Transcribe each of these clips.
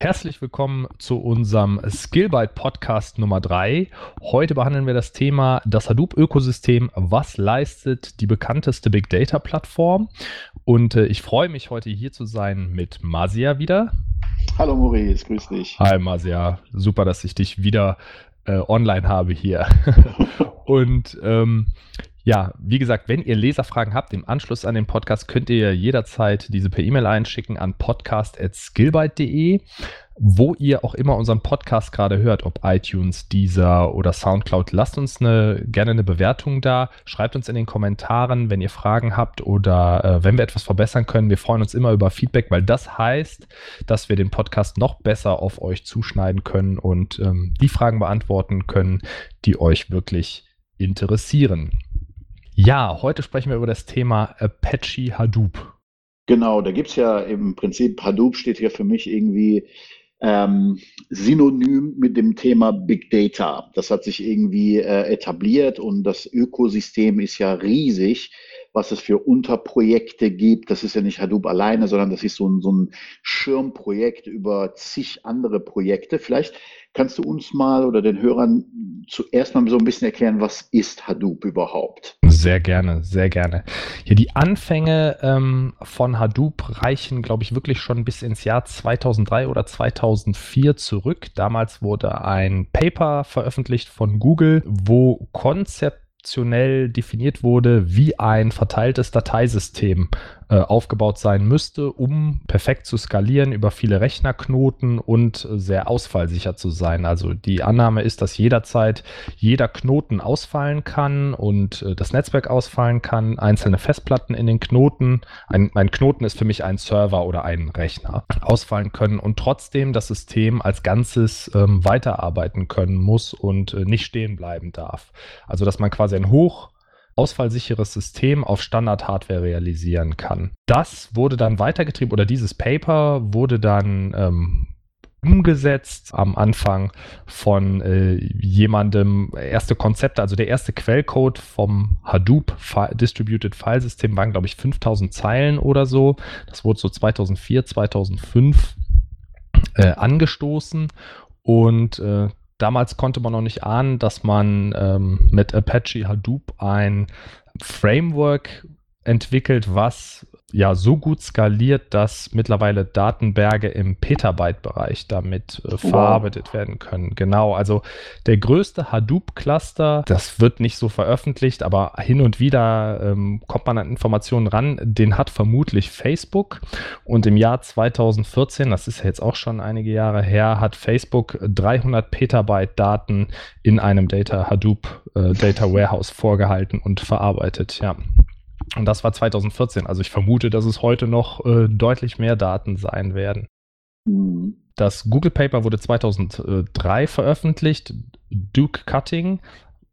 Herzlich willkommen zu unserem Skillbyte Podcast Nummer 3. Heute behandeln wir das Thema das Hadoop-Ökosystem. Was leistet die bekannteste Big Data-Plattform? Und äh, ich freue mich, heute hier zu sein mit Masia wieder. Hallo Maurice, grüß dich. Hi Masia, super, dass ich dich wieder äh, online habe hier. Und ähm, ja, wie gesagt, wenn ihr Leserfragen habt im Anschluss an den Podcast, könnt ihr jederzeit diese per E-Mail einschicken an podcast.skillbyte.de, wo ihr auch immer unseren Podcast gerade hört, ob iTunes, Deezer oder Soundcloud. Lasst uns eine, gerne eine Bewertung da. Schreibt uns in den Kommentaren, wenn ihr Fragen habt oder äh, wenn wir etwas verbessern können. Wir freuen uns immer über Feedback, weil das heißt, dass wir den Podcast noch besser auf euch zuschneiden können und ähm, die Fragen beantworten können, die euch wirklich interessieren. Ja, heute sprechen wir über das Thema Apache Hadoop. Genau, da gibt es ja im Prinzip, Hadoop steht ja für mich irgendwie ähm, synonym mit dem Thema Big Data. Das hat sich irgendwie äh, etabliert und das Ökosystem ist ja riesig, was es für Unterprojekte gibt. Das ist ja nicht Hadoop alleine, sondern das ist so ein, so ein Schirmprojekt über zig andere Projekte. Vielleicht Kannst du uns mal oder den Hörern zuerst mal so ein bisschen erklären, was ist Hadoop überhaupt? Sehr gerne, sehr gerne. Ja, die Anfänge ähm, von Hadoop reichen, glaube ich, wirklich schon bis ins Jahr 2003 oder 2004 zurück. Damals wurde ein Paper veröffentlicht von Google, wo Konzept konzeptionell definiert wurde, wie ein verteiltes Dateisystem äh, aufgebaut sein müsste, um perfekt zu skalieren über viele Rechnerknoten und sehr ausfallsicher zu sein. Also die Annahme ist, dass jederzeit jeder Knoten ausfallen kann und äh, das Netzwerk ausfallen kann, einzelne Festplatten in den Knoten, ein, ein Knoten ist für mich ein Server oder ein Rechner, ausfallen können und trotzdem das System als Ganzes ähm, weiterarbeiten können muss und äh, nicht stehen bleiben darf. Also dass man quasi ein hoch ausfallsicheres System auf Standard-Hardware realisieren kann. Das wurde dann weitergetrieben oder dieses Paper wurde dann ähm, umgesetzt am Anfang von äh, jemandem, erste Konzepte, also der erste Quellcode vom Hadoop Distributed File System waren, glaube ich, 5000 Zeilen oder so. Das wurde so 2004, 2005 äh, angestoßen und äh, damals konnte man noch nicht ahnen, dass man ähm, mit Apache Hadoop ein Framework entwickelt, was ja so gut skaliert, dass mittlerweile Datenberge im Petabyte-Bereich damit äh, verarbeitet wow. werden können. Genau, also der größte Hadoop-Cluster, das wird nicht so veröffentlicht, aber hin und wieder ähm, kommt man an Informationen ran, den hat vermutlich Facebook und im Jahr 2014, das ist ja jetzt auch schon einige Jahre her, hat Facebook 300 Petabyte Daten in einem Data Hadoop äh, Data Warehouse vorgehalten und verarbeitet, ja. Und das war 2014. Also ich vermute, dass es heute noch äh, deutlich mehr Daten sein werden. Mhm. Das Google Paper wurde 2003 veröffentlicht. Duke Cutting,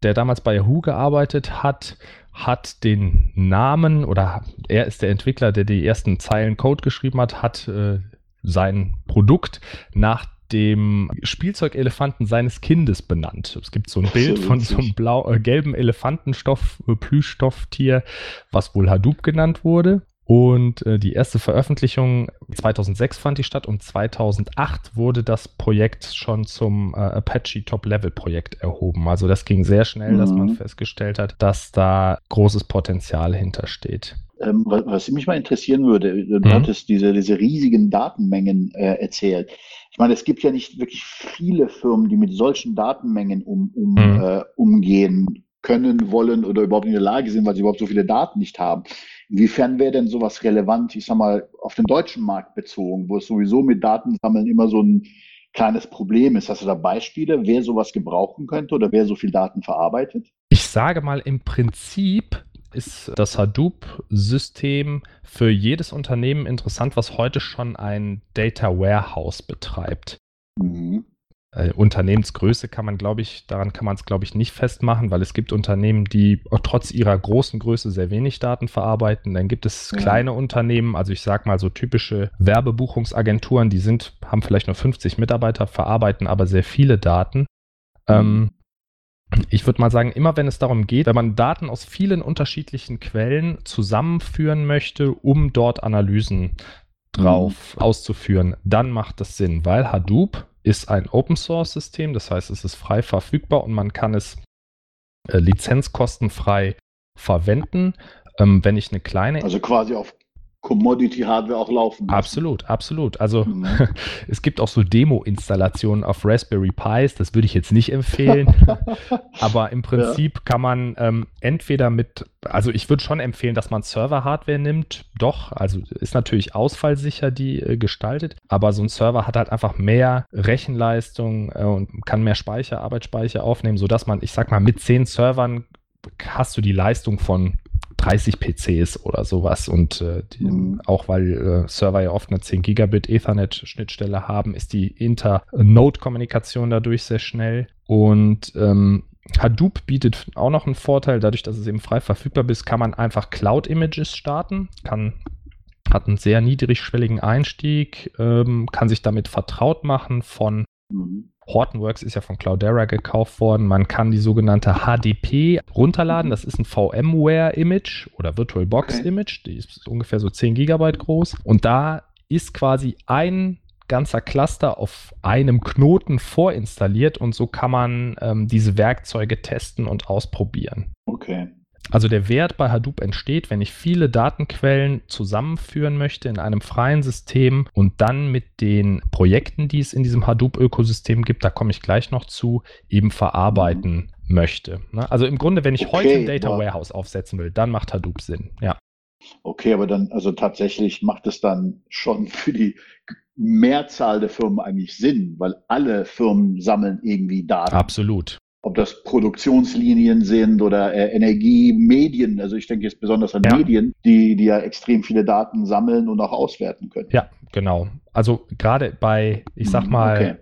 der damals bei Yahoo gearbeitet hat, hat den Namen oder er ist der Entwickler, der die ersten Zeilen Code geschrieben hat, hat äh, sein Produkt nach dem Spielzeugelefanten seines Kindes benannt. Es gibt so ein Bild von so einem blau, äh, gelben Elefantenstoff, äh, Plüschstofftier, was wohl Hadoop genannt wurde. Und äh, die erste Veröffentlichung 2006 fand die statt und 2008 wurde das Projekt schon zum äh, Apache Top-Level-Projekt erhoben. Also das ging sehr schnell, mhm. dass man mhm. festgestellt hat, dass da großes Potenzial hintersteht. Ähm, was, was, mich mal interessieren würde, du mhm. hattest diese, diese riesigen Datenmengen äh, erzählt. Ich meine, es gibt ja nicht wirklich viele Firmen, die mit solchen Datenmengen um, um, mhm. äh, umgehen können, wollen oder überhaupt in der Lage sind, weil sie überhaupt so viele Daten nicht haben. Inwiefern wäre denn sowas relevant, ich sag mal, auf den deutschen Markt bezogen, wo es sowieso mit Datensammeln immer so ein kleines Problem ist? Hast du da Beispiele, wer sowas gebrauchen könnte oder wer so viel Daten verarbeitet? Ich sage mal, im Prinzip ist das Hadoop-System für jedes Unternehmen interessant, was heute schon ein Data Warehouse betreibt. Mhm. Äh, Unternehmensgröße kann man, glaube ich, daran kann man es, glaube ich, nicht festmachen, weil es gibt Unternehmen, die trotz ihrer großen Größe sehr wenig Daten verarbeiten. Dann gibt es ja. kleine Unternehmen, also ich sage mal so typische Werbebuchungsagenturen, die sind, haben vielleicht nur 50 Mitarbeiter, verarbeiten aber sehr viele Daten. Mhm. Ähm, ich würde mal sagen, immer wenn es darum geht, wenn man Daten aus vielen unterschiedlichen Quellen zusammenführen möchte, um dort Analysen drauf mhm. auszuführen, dann macht das Sinn, weil Hadoop ist ein Open Source System, das heißt, es ist frei verfügbar und man kann es äh, lizenzkostenfrei verwenden. Ähm, wenn ich eine kleine. Also quasi auf Commodity-Hardware auch laufen. Müssen. Absolut, absolut. Also mhm. es gibt auch so Demo-Installationen auf Raspberry Pis, das würde ich jetzt nicht empfehlen. Aber im Prinzip ja. kann man ähm, entweder mit, also ich würde schon empfehlen, dass man Server-Hardware nimmt. Doch, also ist natürlich ausfallsicher die äh, gestaltet, aber so ein Server hat halt einfach mehr Rechenleistung äh, und kann mehr Speicher, Arbeitsspeicher aufnehmen, sodass man, ich sag mal, mit zehn Servern hast du die Leistung von 30 PCs oder sowas. Und äh, die, mhm. auch weil äh, Server ja oft eine 10 Gigabit Ethernet-Schnittstelle haben, ist die Inter-Node-Kommunikation dadurch sehr schnell. Und ähm, Hadoop bietet auch noch einen Vorteil, dadurch, dass es eben frei verfügbar ist, kann man einfach Cloud-Images starten, kann hat einen sehr niedrigschwelligen Einstieg, ähm, kann sich damit vertraut machen von mhm. Hortonworks ist ja von Cloudera gekauft worden. Man kann die sogenannte HDP runterladen. Das ist ein VMware-Image oder VirtualBox-Image. Die ist ungefähr so 10 Gigabyte groß. Und da ist quasi ein ganzer Cluster auf einem Knoten vorinstalliert und so kann man ähm, diese Werkzeuge testen und ausprobieren. Okay. Also der Wert bei Hadoop entsteht, wenn ich viele Datenquellen zusammenführen möchte in einem freien System und dann mit den Projekten, die es in diesem Hadoop-Ökosystem gibt, da komme ich gleich noch zu, eben verarbeiten möchte. Ne? Also im Grunde, wenn ich okay, heute ein Data wow. Warehouse aufsetzen will, dann macht Hadoop Sinn. Ja. Okay, aber dann, also tatsächlich macht es dann schon für die Mehrzahl der Firmen eigentlich Sinn, weil alle Firmen sammeln irgendwie Daten. Absolut ob das Produktionslinien sind oder äh, Energie, Medien. Also ich denke jetzt besonders an ja. Medien, die, die ja extrem viele Daten sammeln und auch auswerten können. Ja, genau. Also gerade bei, ich sag mal, okay.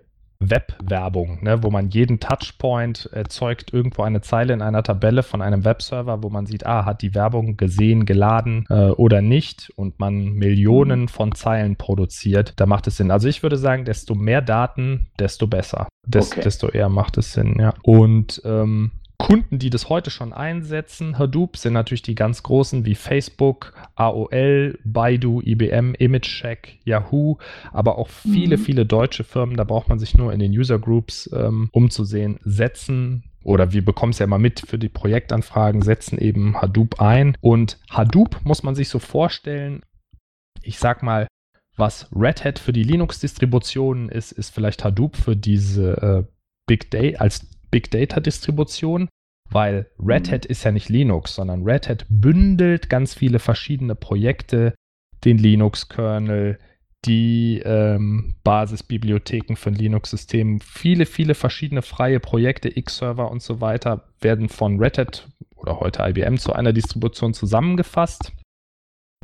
Webwerbung, ne, wo man jeden Touchpoint erzeugt irgendwo eine Zeile in einer Tabelle von einem Webserver, wo man sieht, ah, hat die Werbung gesehen, geladen äh, oder nicht und man Millionen mhm. von Zeilen produziert, da macht es Sinn. Also ich würde sagen, desto mehr Daten, desto besser. Des, okay. Desto eher macht es Sinn, ja. Und ähm, Kunden, die das heute schon einsetzen, Hadoop, sind natürlich die ganz großen wie Facebook, AOL, Baidu, IBM, ImageCheck, Yahoo, aber auch viele, mhm. viele deutsche Firmen, da braucht man sich nur in den User Groups ähm, umzusehen, setzen oder wir bekommen es ja immer mit für die Projektanfragen, setzen eben Hadoop ein. Und Hadoop muss man sich so vorstellen, ich sag mal, was Red Hat für die Linux-Distributionen ist, ist vielleicht Hadoop für diese äh, Big Data als Big Data Distribution, weil Red. Hat ist ja nicht Linux, sondern Red Hat bündelt ganz viele verschiedene Projekte, den Linux-Kernel, die ähm, Basisbibliotheken für Linux-System, viele, viele verschiedene freie Projekte, X-Server und so weiter, werden von Red Hat oder heute IBM zu einer Distribution zusammengefasst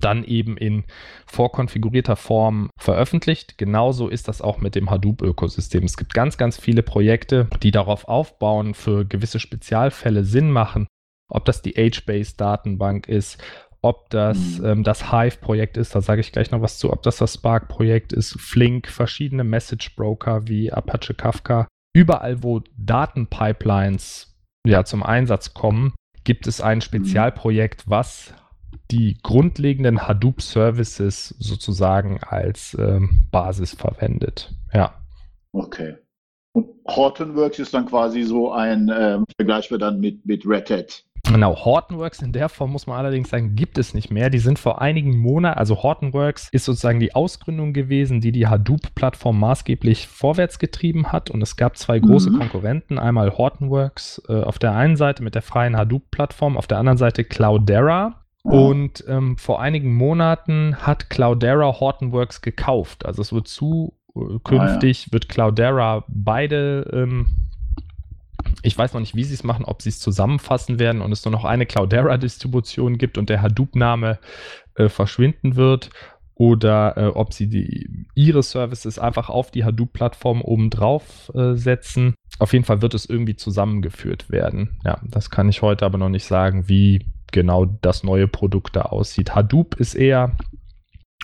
dann eben in vorkonfigurierter Form veröffentlicht. Genauso ist das auch mit dem Hadoop-Ökosystem. Es gibt ganz, ganz viele Projekte, die darauf aufbauen, für gewisse Spezialfälle Sinn machen. Ob das die HBase-Datenbank ist, ob das mhm. ähm, das Hive-Projekt ist, da sage ich gleich noch was zu, ob das das Spark-Projekt ist, Flink, verschiedene Message-Broker wie Apache Kafka. Überall, wo Datenpipelines ja, zum Einsatz kommen, gibt es ein mhm. Spezialprojekt, was die grundlegenden Hadoop-Services sozusagen als ähm, Basis verwendet. Ja. Okay. Und Hortonworks ist dann quasi so ein äh, vergleichbar dann mit, mit Red Hat. Genau, Hortonworks in der Form muss man allerdings sagen, gibt es nicht mehr. Die sind vor einigen Monaten, also Hortonworks ist sozusagen die Ausgründung gewesen, die die Hadoop-Plattform maßgeblich vorwärts getrieben hat. Und es gab zwei große mhm. Konkurrenten. Einmal Hortonworks äh, auf der einen Seite mit der freien Hadoop-Plattform, auf der anderen Seite Cloudera. Und ähm, vor einigen Monaten hat Cloudera Hortonworks gekauft. Also es wird zukünftig, äh, ah, ja. wird Cloudera beide, ähm, ich weiß noch nicht, wie sie es machen, ob sie es zusammenfassen werden und es nur noch eine Cloudera-Distribution gibt und der Hadoop-Name äh, verschwinden wird oder äh, ob sie die, ihre Services einfach auf die Hadoop-Plattform oben drauf äh, setzen. Auf jeden Fall wird es irgendwie zusammengeführt werden. Ja, das kann ich heute aber noch nicht sagen, wie genau das neue Produkt da aussieht. Hadoop ist eher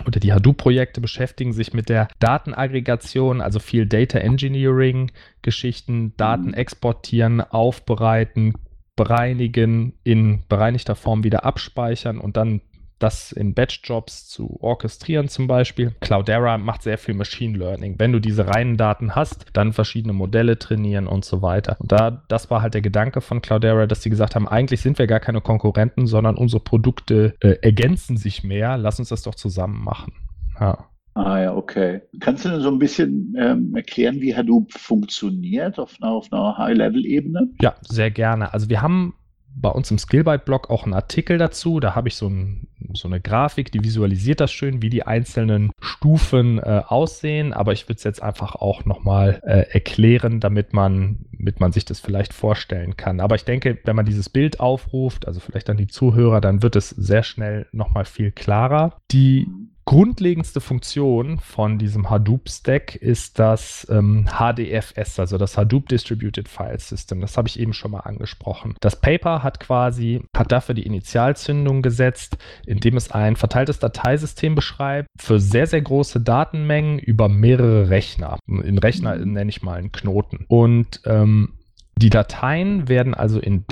oder die Hadoop-Projekte beschäftigen sich mit der Datenaggregation, also viel Data Engineering-Geschichten, Daten mhm. exportieren, aufbereiten, bereinigen, in bereinigter Form wieder abspeichern und dann das in Batch-Jobs zu orchestrieren zum Beispiel. Cloudera macht sehr viel Machine Learning. Wenn du diese reinen Daten hast, dann verschiedene Modelle trainieren und so weiter. Und da, das war halt der Gedanke von Cloudera, dass sie gesagt haben, eigentlich sind wir gar keine Konkurrenten, sondern unsere Produkte äh, ergänzen sich mehr. Lass uns das doch zusammen machen. Ja. Ah ja, okay. Kannst du denn so ein bisschen ähm, erklären, wie Hadoop funktioniert auf einer, auf einer High-Level-Ebene? Ja, sehr gerne. Also wir haben bei uns im Skillbyte-Blog auch einen Artikel dazu. Da habe ich so, ein, so, eine Grafik, die visualisiert das schön, wie die einzelnen Stufen äh, aussehen. Aber ich würde es jetzt einfach auch nochmal äh, erklären, damit man, damit man sich das vielleicht vorstellen kann. Aber ich denke, wenn man dieses Bild aufruft, also vielleicht an die Zuhörer, dann wird es sehr schnell nochmal viel klarer. Die grundlegendste Funktion von diesem Hadoop-Stack ist das ähm, HDFS, also das Hadoop Distributed File System. Das habe ich eben schon mal angesprochen. Das Paper hat quasi, hat dafür die Initialzündung gesetzt, indem es ein verteiltes Dateisystem beschreibt für sehr, sehr große Datenmengen über mehrere Rechner. In Rechner nenne ich mal einen Knoten. Und ähm, die Dateien werden also in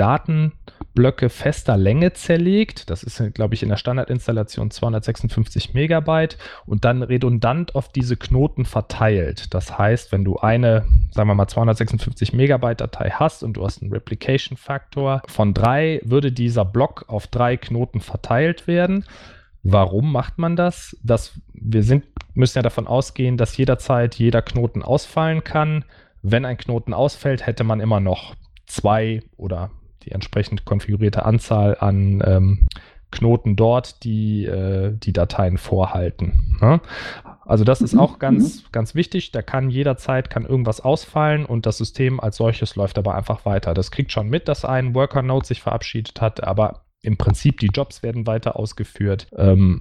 Datenblöcke fester Länge zerlegt. Das ist, glaube ich, in der Standardinstallation 256 Megabyte und dann redundant auf diese Knoten verteilt. Das heißt, wenn du eine, sagen wir mal, 256 Megabyte Datei hast und du hast einen Replication Faktor von drei, würde dieser Block auf drei Knoten verteilt werden. Warum macht man das? das wir sind, müssen ja davon ausgehen, dass jederzeit jeder Knoten ausfallen kann wenn ein Knoten ausfällt, hätte man immer noch zwei oder die entsprechend konfigurierte Anzahl an ähm, Knoten dort, die äh, die Dateien vorhalten. Ne? Also das ist auch ganz, mhm. ganz wichtig. Da kann jederzeit kann irgendwas ausfallen und das System als solches läuft aber einfach weiter. Das kriegt schon mit, dass ein Worker-Node sich verabschiedet hat, aber im Prinzip die Jobs werden weiter ausgeführt. Ähm,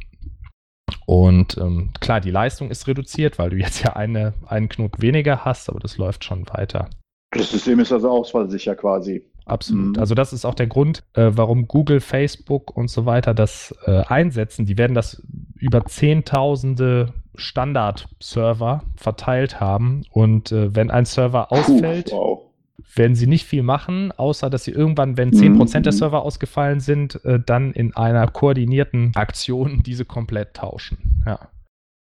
und ähm, klar, die Leistung ist reduziert, weil du jetzt ja eine, einen Knoten weniger hast, aber das läuft schon weiter. Das System ist also ausfallsicher quasi. Absolut. Mhm. Also das ist auch der Grund, äh, warum Google, Facebook und so weiter das äh, einsetzen. Die werden das über Zehntausende Standard-Server verteilt haben. Und äh, wenn ein Server ausfällt, Puh, wow werden sie nicht viel machen, außer dass sie irgendwann, wenn 10% mhm. der Server ausgefallen sind, äh, dann in einer koordinierten Aktion diese komplett tauschen. Ja.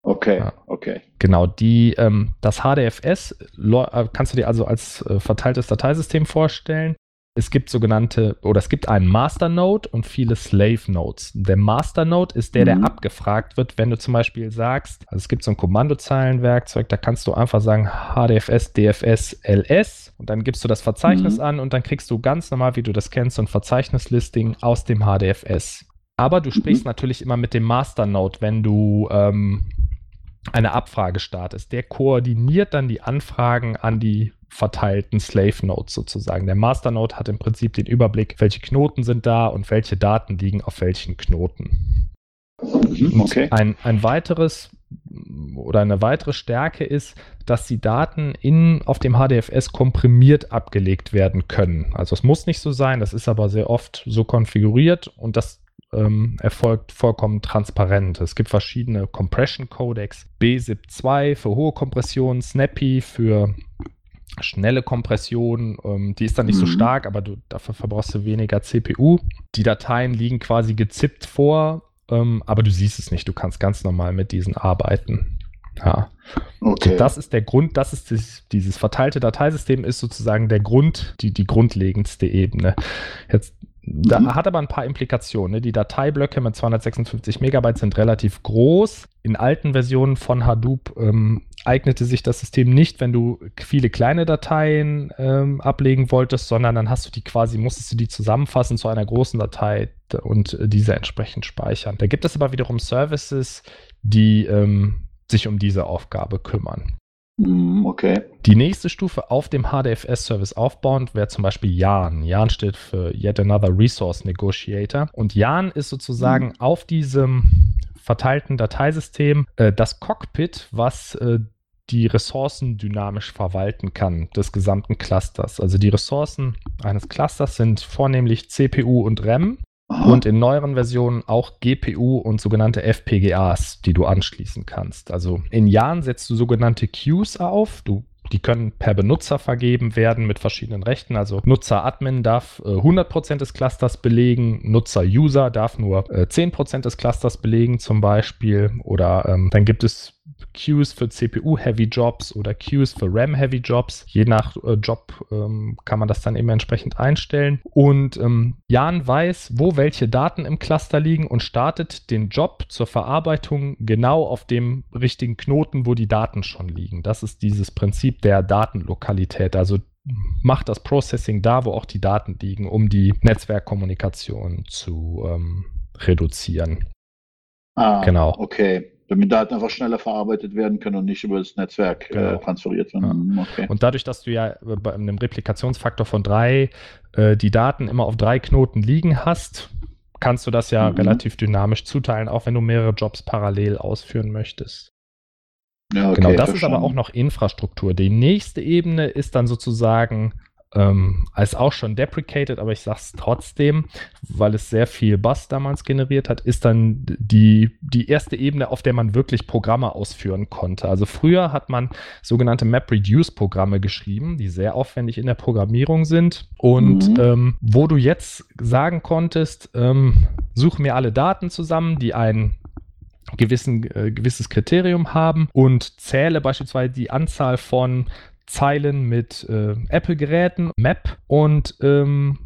Okay, ja. okay. Genau, die, ähm, das HDFS äh, kannst du dir also als äh, verteiltes Dateisystem vorstellen. Es gibt sogenannte, oder es gibt einen Master Node und viele Slave Nodes. Der Master Node ist der, mhm. der abgefragt wird, wenn du zum Beispiel sagst, also es gibt so ein Kommandozeilenwerkzeug, da kannst du einfach sagen HDFS, DFS, LS und dann gibst du das Verzeichnis mhm. an und dann kriegst du ganz normal, wie du das kennst, so ein Verzeichnislisting aus dem HDFS. Aber du sprichst mhm. natürlich immer mit dem Master Node, wenn du ähm, eine Abfrage startest. Der koordiniert dann die Anfragen an die verteilten Slave Nodes sozusagen. Der Master Node hat im Prinzip den Überblick, welche Knoten sind da und welche Daten liegen auf welchen Knoten. Mhm, okay. Ein, ein weiteres oder eine weitere Stärke ist, dass die Daten in, auf dem HDFS komprimiert abgelegt werden können. Also es muss nicht so sein, das ist aber sehr oft so konfiguriert und das ähm, erfolgt vollkommen transparent. Es gibt verschiedene Compression Codecs, BZIP2 für hohe Kompression, Snappy für schnelle Kompression, ähm, die ist dann nicht mhm. so stark, aber du, dafür verbrauchst du weniger CPU. Die Dateien liegen quasi gezippt vor, ähm, aber du siehst es nicht. Du kannst ganz normal mit diesen arbeiten. Ja. Okay. Das ist der Grund, das ist das, dieses verteilte Dateisystem ist sozusagen der Grund, die, die grundlegendste Ebene. Jetzt da mhm. hat aber ein paar Implikationen. Ne? Die Dateiblöcke mit 256 Megabyte sind relativ groß. In alten Versionen von Hadoop ähm, eignete sich das System nicht, wenn du viele kleine Dateien ähm, ablegen wolltest, sondern dann hast du die quasi, musstest du die zusammenfassen zu einer großen Datei und äh, diese entsprechend speichern. Da gibt es aber wiederum Services, die ähm, sich um diese Aufgabe kümmern. Mhm, okay. Die nächste Stufe auf dem HDFS-Service aufbauend wäre zum Beispiel YARN. YARN steht für Yet Another Resource Negotiator. Und YARN ist sozusagen mhm. auf diesem verteilten Dateisystem äh, das Cockpit, was äh, die Ressourcen dynamisch verwalten kann des gesamten Clusters. Also die Ressourcen eines Clusters sind vornehmlich CPU und RAM und in neueren Versionen auch GPU und sogenannte FPGAs, die du anschließen kannst. Also in Jahren setzt du sogenannte Queues auf. Du Die können per Benutzer vergeben werden mit verschiedenen Rechten. Also Nutzer-Admin darf äh, 100% des Clusters belegen, Nutzer-User darf nur äh, 10% des Clusters belegen zum Beispiel. Oder ähm, dann gibt es Queues für CPU-Heavy Jobs oder Queues für RAM-Heavy Jobs. Je nach äh, Job ähm, kann man das dann eben entsprechend einstellen. Und ähm, Jan weiß, wo welche Daten im Cluster liegen und startet den Job zur Verarbeitung genau auf dem richtigen Knoten, wo die Daten schon liegen. Das ist dieses Prinzip der Datenlokalität. Also macht das Processing da, wo auch die Daten liegen, um die Netzwerkkommunikation zu ähm, reduzieren. Ah, genau. Okay damit Daten einfach schneller verarbeitet werden können und nicht über das Netzwerk äh, genau. äh, transferiert werden. Ja. Okay. Und dadurch, dass du ja bei einem Replikationsfaktor von drei äh, die Daten immer auf drei Knoten liegen hast, kannst du das ja mhm. relativ dynamisch zuteilen, auch wenn du mehrere Jobs parallel ausführen möchtest. Ja, okay, genau, das verstanden. ist aber auch noch Infrastruktur. Die nächste Ebene ist dann sozusagen ähm, als auch schon deprecated, aber ich sage es trotzdem, weil es sehr viel Bass damals generiert hat, ist dann die, die erste Ebene, auf der man wirklich Programme ausführen konnte. Also früher hat man sogenannte MapReduce-Programme geschrieben, die sehr aufwendig in der Programmierung sind und mhm. ähm, wo du jetzt sagen konntest, ähm, such mir alle Daten zusammen, die ein gewissen, äh, gewisses Kriterium haben und zähle beispielsweise die Anzahl von Zeilen mit äh, Apple-Geräten, Map und ähm,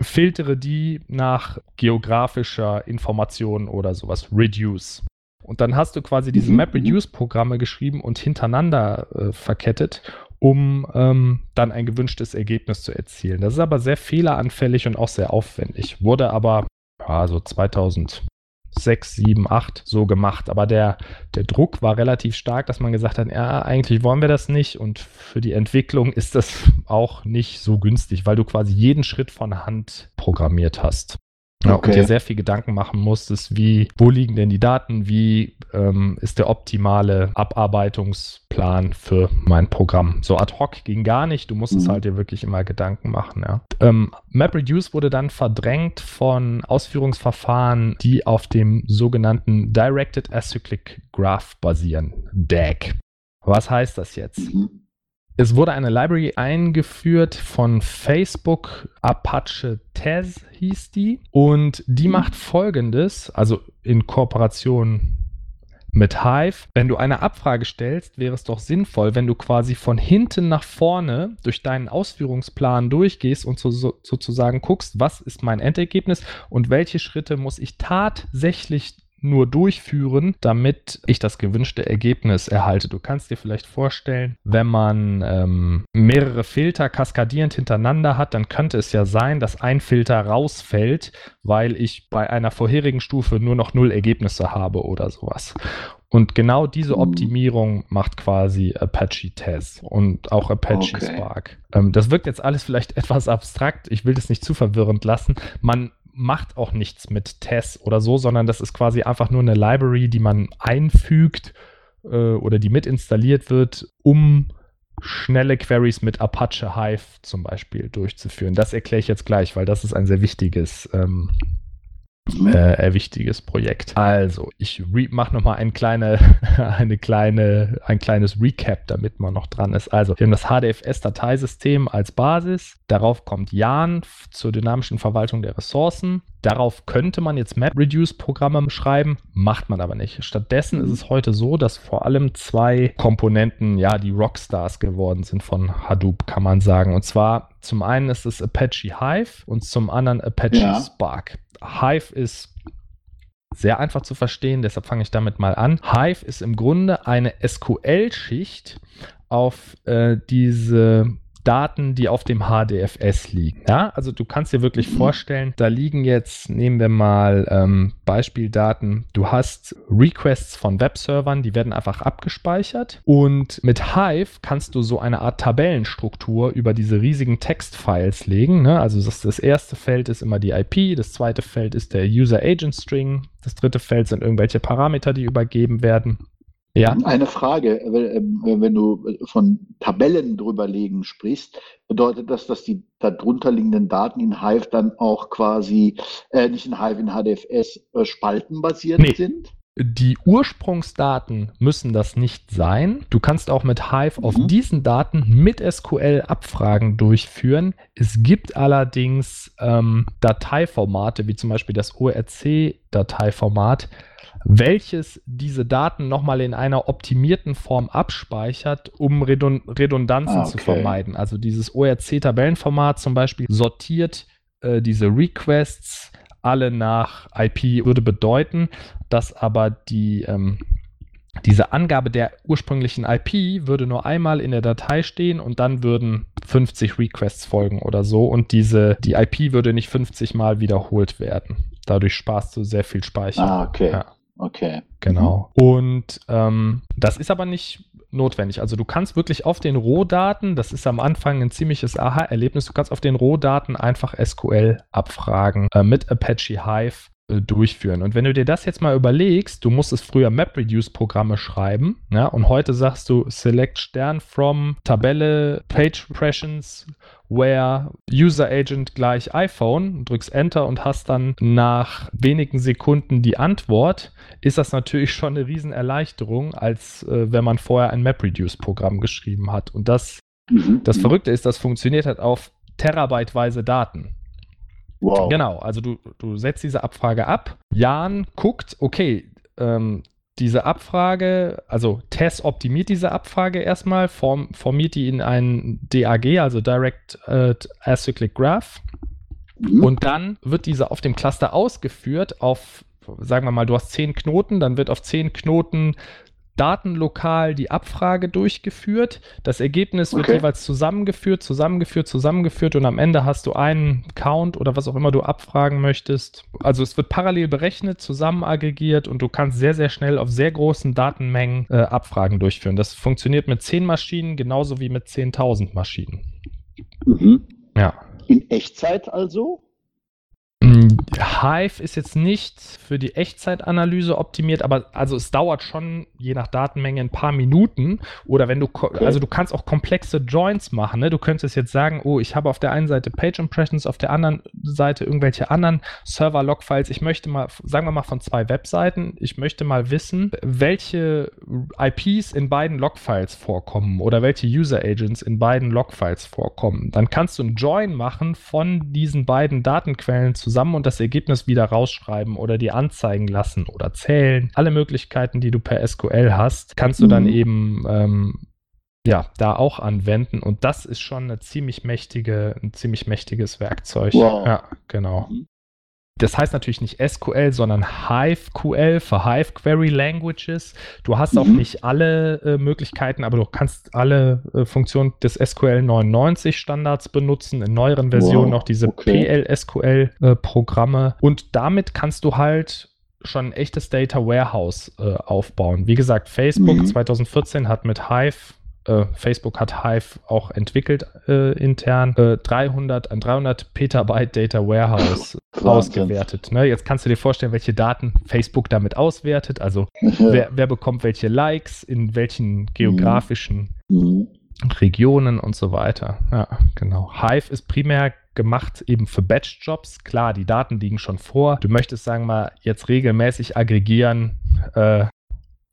filtere die nach geografischer Information oder sowas, Reduce. Und dann hast du quasi diese mhm. Map-Reduce-Programme geschrieben und hintereinander äh, verkettet, um ähm, dann ein gewünschtes Ergebnis zu erzielen. Das ist aber sehr fehleranfällig und auch sehr aufwendig. Wurde aber ja, so 2000 sechs, sieben, acht so gemacht. Aber der, der Druck war relativ stark, dass man gesagt hat, ja, eigentlich wollen wir das nicht. Und für die Entwicklung ist das auch nicht so günstig, weil du quasi jeden Schritt von Hand programmiert hast. Ja, okay. Und dir sehr viel Gedanken machen musstest, wie, wo liegen denn die Daten, wie ähm, ist der optimale Abarbeitungsplan für mein Programm. So ad hoc ging gar nicht, du musstest mhm. halt dir wirklich immer Gedanken machen, ja. Ähm, MapReduce wurde dann verdrängt von Ausführungsverfahren, die auf dem sogenannten Directed Acyclic Graph basieren, DAG. Was heißt das jetzt? Mhm. Es wurde eine Library eingeführt von Facebook, Apache Tez hieß die. Und die macht folgendes, also in Kooperation mit Hive. Wenn du eine Abfrage stellst, wäre es doch sinnvoll, wenn du quasi von hinten nach vorne durch deinen Ausführungsplan durchgehst und so, so, sozusagen guckst, was ist mein Endergebnis und welche Schritte muss ich tatsächlich nur durchführen, damit ich das gewünschte Ergebnis erhalte. Du kannst dir vielleicht vorstellen, wenn man ähm, mehrere Filter kaskadierend hintereinander hat, dann könnte es ja sein, dass ein Filter rausfällt, weil ich bei einer vorherigen Stufe nur noch null Ergebnisse habe oder sowas. Und genau diese mhm. Optimierung macht quasi Apache Tez und auch Apache okay. Spark. Ähm, das wirkt jetzt alles vielleicht etwas abstrakt. Ich will das nicht zu verwirrend lassen. Man macht auch nichts mit Tess oder so, sondern das ist quasi einfach nur eine Library, die man einfügt äh, oder die mit installiert wird, um schnelle Queries mit Apache Hive zum Beispiel durchzuführen. Das erkläre ich jetzt gleich, weil das ist ein sehr wichtiges ähm, äh, wichtiges Projekt. Also, ich mache nochmal ein, kleine, eine kleine, ein kleines Recap, damit man noch dran ist. Also, wir haben das HDFS-Dateisystem als Basis. Darauf kommt Jan zur dynamischen Verwaltung der Ressourcen. Darauf könnte man jetzt MapReduce-Programme schreiben, macht man aber nicht. Stattdessen ist es heute so, dass vor allem zwei Komponenten, ja, die Rockstars geworden sind von Hadoop, kann man sagen. Und zwar zum einen ist es Apache Hive und zum anderen Apache ja. Spark. Hive ist sehr einfach zu verstehen, deshalb fange ich damit mal an. Hive ist im Grunde eine SQL-Schicht auf äh, diese Daten, die auf dem HDFS liegen. Ja, also du kannst dir wirklich mhm. vorstellen, da liegen jetzt, nehmen wir mal ähm, Beispieldaten, du hast Requests von Webservern, die werden einfach abgespeichert und mit Hive kannst du so eine Art Tabellenstruktur über diese riesigen Textfiles legen. Ne? Also das, das erste Feld ist immer die IP, das zweite Feld ist der User Agent String, das dritte Feld sind irgendwelche Parameter, die übergeben werden. Ja. Eine Frage, wenn du von Tabellen drüberlegen sprichst, bedeutet das, dass die darunter liegenden Daten in Hive dann auch quasi, äh, nicht in Hive, in HDFS äh, spaltenbasiert nee. sind? Die Ursprungsdaten müssen das nicht sein. Du kannst auch mit Hive mhm. auf diesen Daten mit SQL Abfragen durchführen. Es gibt allerdings ähm, Dateiformate, wie zum Beispiel das ORC-Dateiformat, welches diese Daten nochmal in einer optimierten Form abspeichert, um Redundanzen ah, okay. zu vermeiden. Also dieses ORC-Tabellenformat zum Beispiel sortiert äh, diese Requests alle nach IP würde bedeuten, dass aber die, ähm, diese Angabe der ursprünglichen IP würde nur einmal in der Datei stehen und dann würden 50 Requests folgen oder so und diese, die IP würde nicht 50 Mal wiederholt werden. Dadurch sparst du sehr viel Speicher. Ah, okay. Ja. Okay. Genau. Mhm. Und ähm, das ist aber nicht notwendig. Also du kannst wirklich auf den Rohdaten, das ist am Anfang ein ziemliches Aha-Erlebnis, du kannst auf den Rohdaten einfach SQL abfragen äh, mit Apache Hive durchführen. Und wenn du dir das jetzt mal überlegst, du musstest früher MapReduce-Programme schreiben, ja, und heute sagst du Select Stern from Tabelle Page Impressions where User Agent gleich iPhone, drückst Enter und hast dann nach wenigen Sekunden die Antwort, ist das natürlich schon eine Riesenerleichterung, als äh, wenn man vorher ein MapReduce-Programm geschrieben hat. Und das, mhm. das Verrückte ist, das funktioniert halt auf terabyteweise Daten. Wow. Genau, also du, du setzt diese Abfrage ab. Jan guckt, okay, ähm, diese Abfrage, also Tess optimiert diese Abfrage erstmal, form, formiert die in ein DAG, also Direct äh, Acyclic Graph. Mhm. Und dann wird diese auf dem Cluster ausgeführt auf, sagen wir mal, du hast zehn Knoten, dann wird auf zehn Knoten datenlokal die Abfrage durchgeführt. Das Ergebnis wird jeweils zusammengeführt, zusammengeführt, zusammengeführt und am Ende hast du einen Count oder was auch immer du abfragen möchtest. Also es wird parallel berechnet, zusammen aggregiert und du kannst sehr, sehr schnell auf sehr großen Datenmengen äh, Abfragen durchführen. Das funktioniert mit 10 Maschinen genauso wie mit 10.000 Maschinen. Mhm. Ja. In Echtzeit also? Hive ist jetzt nicht für die Echtzeitanalyse optimiert, aber also es dauert schon je nach Datenmenge ein paar Minuten. Oder wenn du, okay. also du kannst auch komplexe Joins machen. Ne? Du könntest jetzt sagen, oh, ich habe auf der einen Seite Page Impressions, auf der anderen Seite irgendwelche anderen Server-Log-Files. Ich möchte mal, sagen wir mal von zwei Webseiten, ich möchte mal wissen, welche IPs in beiden Log-Files vorkommen oder welche User-Agents in beiden Log-Files vorkommen. Dann kannst du einen Join machen von diesen beiden Datenquellen zusammen und das Ergebnis wieder rausschreiben oder dir anzeigen lassen oder zählen. Alle Möglichkeiten, die du per SQL hast, kannst du mhm. dann eben ähm, ja, da auch anwenden. Und das ist schon eine ziemlich mächtige, ein ziemlich mächtiges Werkzeug. Wow. Ja, genau. Das heißt natürlich nicht SQL, sondern HiveQL für Hive Query Languages. Du hast mhm. auch nicht alle äh, Möglichkeiten, aber du kannst alle äh, Funktionen des SQL 99 Standards benutzen. In neueren Versionen wow. noch diese okay. PL-SQL äh, Programme. Und damit kannst du halt schon ein echtes Data Warehouse äh, aufbauen. Wie gesagt, Facebook mhm. 2014 hat mit Hive äh, Facebook hat Hive auch entwickelt äh, intern, äh, 300, ein 300 Petabyte Data Warehouse ausgewertet. Ne? Jetzt kannst du dir vorstellen, welche Daten Facebook damit auswertet, also wer, wer, bekommt welche Likes, in welchen geografischen mhm. Regionen und so weiter. Ja, genau. Hive ist primär gemacht eben für Batch-Jobs. Klar, die Daten liegen schon vor. Du möchtest, sagen wir mal, jetzt regelmäßig aggregieren, äh,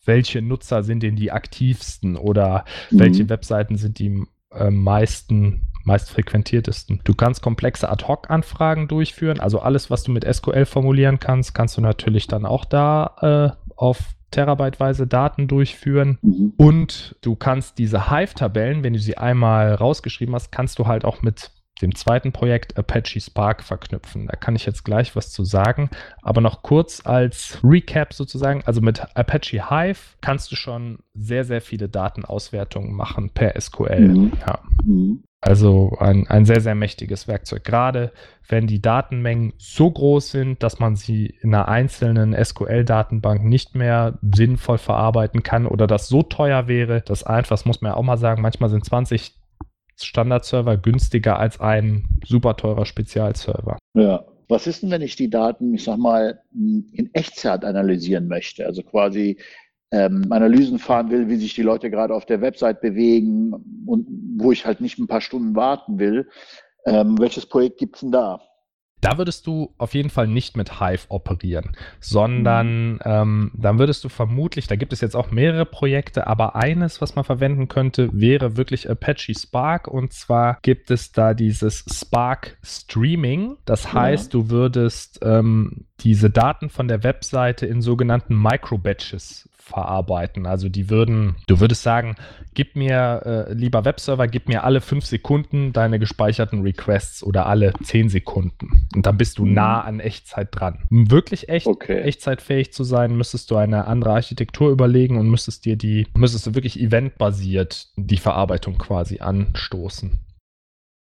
welche Nutzer sind denn die aktivsten oder mhm. welche Webseiten sind die äh, meisten meist frequentiertesten. Du kannst komplexe Ad-Hoc-Anfragen durchführen, also alles, was du mit SQL formulieren kannst, kannst du natürlich dann auch da äh, auf terabyteweise Daten durchführen. Mhm. Und du kannst diese Hive-Tabellen, wenn du sie einmal rausgeschrieben hast, kannst du halt auch mit dem zweiten Projekt Apache Spark verknüpfen. Da kann ich jetzt gleich was zu sagen. Aber noch kurz als Recap sozusagen. Also mit Apache Hive kannst du schon sehr, sehr viele Datenauswertungen machen per SQL. Mhm. Ja. Mhm. Also ein, ein sehr, sehr mächtiges Werkzeug. Gerade wenn die Datenmengen so groß sind, dass man sie in einer einzelnen SQL-Datenbank nicht mehr sinnvoll verarbeiten kann oder das so teuer wäre, dass einfach, das muss man ja auch mal sagen, manchmal sind 20 Standardserver günstiger als ein super teurer Spezialserver. Ja. Was ist denn, wenn ich die Daten, ich sag mal, in Echtzeit analysieren möchte? Also quasi ähm, Analysen fahren will, wie sich die Leute gerade auf der Website bewegen und wo ich halt nicht ein paar Stunden warten will. Ähm, welches Projekt gibt es denn da? Da würdest du auf jeden Fall nicht mit Hive operieren, sondern mhm. ähm, dann würdest du vermutlich, da gibt es jetzt auch mehrere Projekte, aber eines, was man verwenden könnte, wäre wirklich Apache Spark. Und zwar gibt es da dieses Spark Streaming. Das heißt, ja. du würdest ähm, diese Daten von der Webseite in sogenannten Micro-Batches verarbeiten. Also die würden, du würdest sagen, gib mir, äh, lieber Webserver, gib mir alle fünf Sekunden deine gespeicherten Requests oder alle zehn Sekunden. Und dann bist du mhm. nah an Echtzeit dran. Um wirklich echt, okay. echtzeitfähig zu sein, müsstest du eine andere Architektur überlegen und müsstest dir die, müsstest du wirklich eventbasiert die Verarbeitung quasi anstoßen.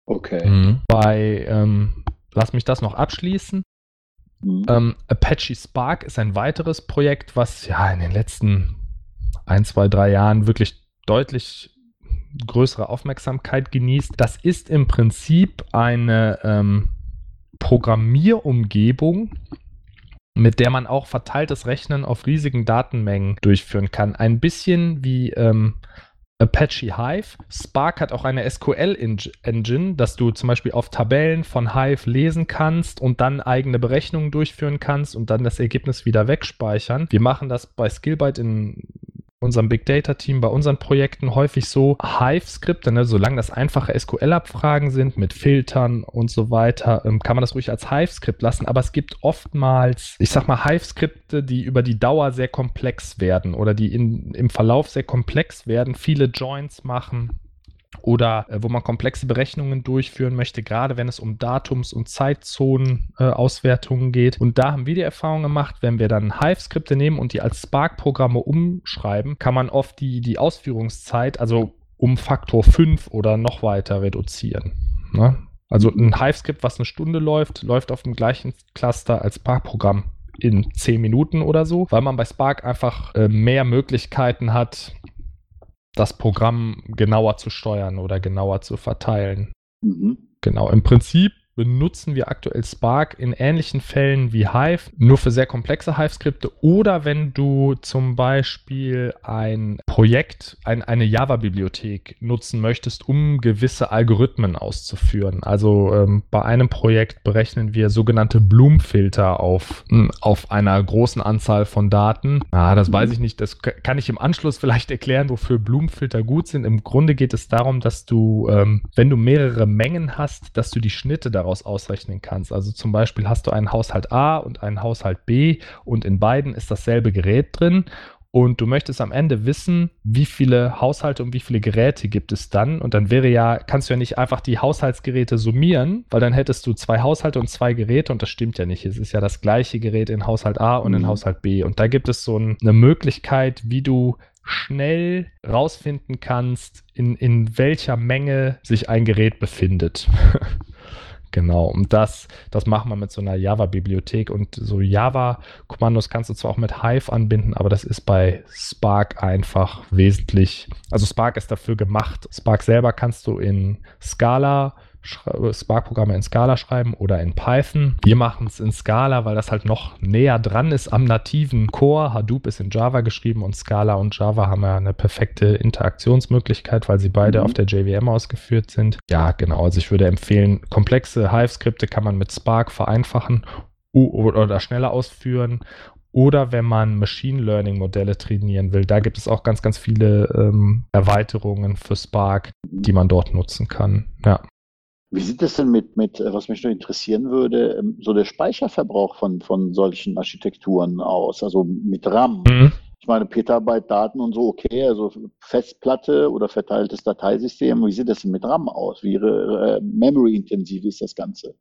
Okay. Mhm. Bei, ähm, lass mich das noch abschließen. Mhm. Ähm, Apache Spark ist ein weiteres Projekt, was ja in den letzten ein, zwei, drei Jahren wirklich deutlich größere Aufmerksamkeit genießt. Das ist im Prinzip eine ähm, Programmierumgebung, mit der man auch verteiltes Rechnen auf riesigen Datenmengen durchführen kann. Ein bisschen wie ähm, Apache Hive. Spark hat auch eine SQL-Engine, dass du zum Beispiel auf Tabellen von Hive lesen kannst und dann eigene Berechnungen durchführen kannst und dann das Ergebnis wieder wegspeichern. Wir machen das bei Skillbyte in unserem Big Data Team bei unseren Projekten häufig so Hive-Skripte, ne, solange das einfache SQL-Abfragen sind mit Filtern und so weiter, ähm, kann man das ruhig als Hive-Skript lassen. Aber es gibt oftmals, ich sag mal, Hive-Skripte, die über die Dauer sehr komplex werden oder die in, im Verlauf sehr komplex werden, viele Joins machen oder äh, wo man komplexe Berechnungen durchführen möchte, gerade wenn es um Datums- und Zeitzonen-Auswertungen äh, geht. Und da haben wir die Erfahrung gemacht, wenn wir dann Hive-Skripte nehmen und die als Spark-Programme umschreiben, kann man oft die, die Ausführungszeit, also um Faktor 5 oder noch weiter reduzieren. Ne? Also ein Hive-Skript, was eine Stunde läuft, läuft auf dem gleichen Cluster als Spark-Programm in 10 Minuten oder so, weil man bei Spark einfach äh, mehr Möglichkeiten hat, das Programm genauer zu steuern oder genauer zu verteilen. Mhm. Genau, im Prinzip benutzen wir aktuell Spark in ähnlichen Fällen wie Hive, nur für sehr komplexe Hive-Skripte oder wenn du zum Beispiel ein Projekt, ein, eine Java-Bibliothek nutzen möchtest, um gewisse Algorithmen auszuführen. Also ähm, bei einem Projekt berechnen wir sogenannte Bloom-Filter auf, hm, auf einer großen Anzahl von Daten. Ah, das weiß ich nicht, das kann ich im Anschluss vielleicht erklären, wofür Bloom-Filter gut sind. Im Grunde geht es darum, dass du, ähm, wenn du mehrere Mengen hast, dass du die Schnitte da daraus ausrechnen kannst. Also zum Beispiel hast du einen Haushalt A und einen Haushalt B und in beiden ist dasselbe Gerät drin und du möchtest am Ende wissen, wie viele Haushalte und wie viele Geräte gibt es dann. Und dann wäre ja, kannst du ja nicht einfach die Haushaltsgeräte summieren, weil dann hättest du zwei Haushalte und zwei Geräte und das stimmt ja nicht. Es ist ja das gleiche Gerät in Haushalt A und in mhm. Haushalt B. Und da gibt es so ein, eine Möglichkeit, wie du schnell rausfinden kannst, in, in welcher Menge sich ein Gerät befindet. Genau, und das, das machen wir mit so einer Java-Bibliothek und so Java-Kommandos kannst du zwar auch mit Hive anbinden, aber das ist bei Spark einfach wesentlich, also Spark ist dafür gemacht. Spark selber kannst du in Scala Spark-Programme in Scala schreiben oder in Python. Wir machen es in Scala, weil das halt noch näher dran ist am nativen Core. Hadoop ist in Java geschrieben und Scala und Java haben ja eine perfekte Interaktionsmöglichkeit, weil sie beide mhm. auf der JVM ausgeführt sind. Ja, genau. Also ich würde empfehlen, komplexe Hive-Skripte kann man mit Spark vereinfachen oder schneller ausführen oder wenn man Machine Learning Modelle trainieren will, da gibt es auch ganz, ganz viele ähm, Erweiterungen für Spark, die man dort nutzen kann. Ja. Wie sieht es denn mit, mit, äh, was mich nur interessieren würde, ähm, so der Speicherverbrauch von, von solchen Architekturen aus, also mit RAM? Mhm. Ich meine, Petabyte Daten und so, okay, also Festplatte oder verteiltes Dateisystem. Wie sieht das denn mit RAM aus? Wie äh, memory-intensiv ist das Ganze?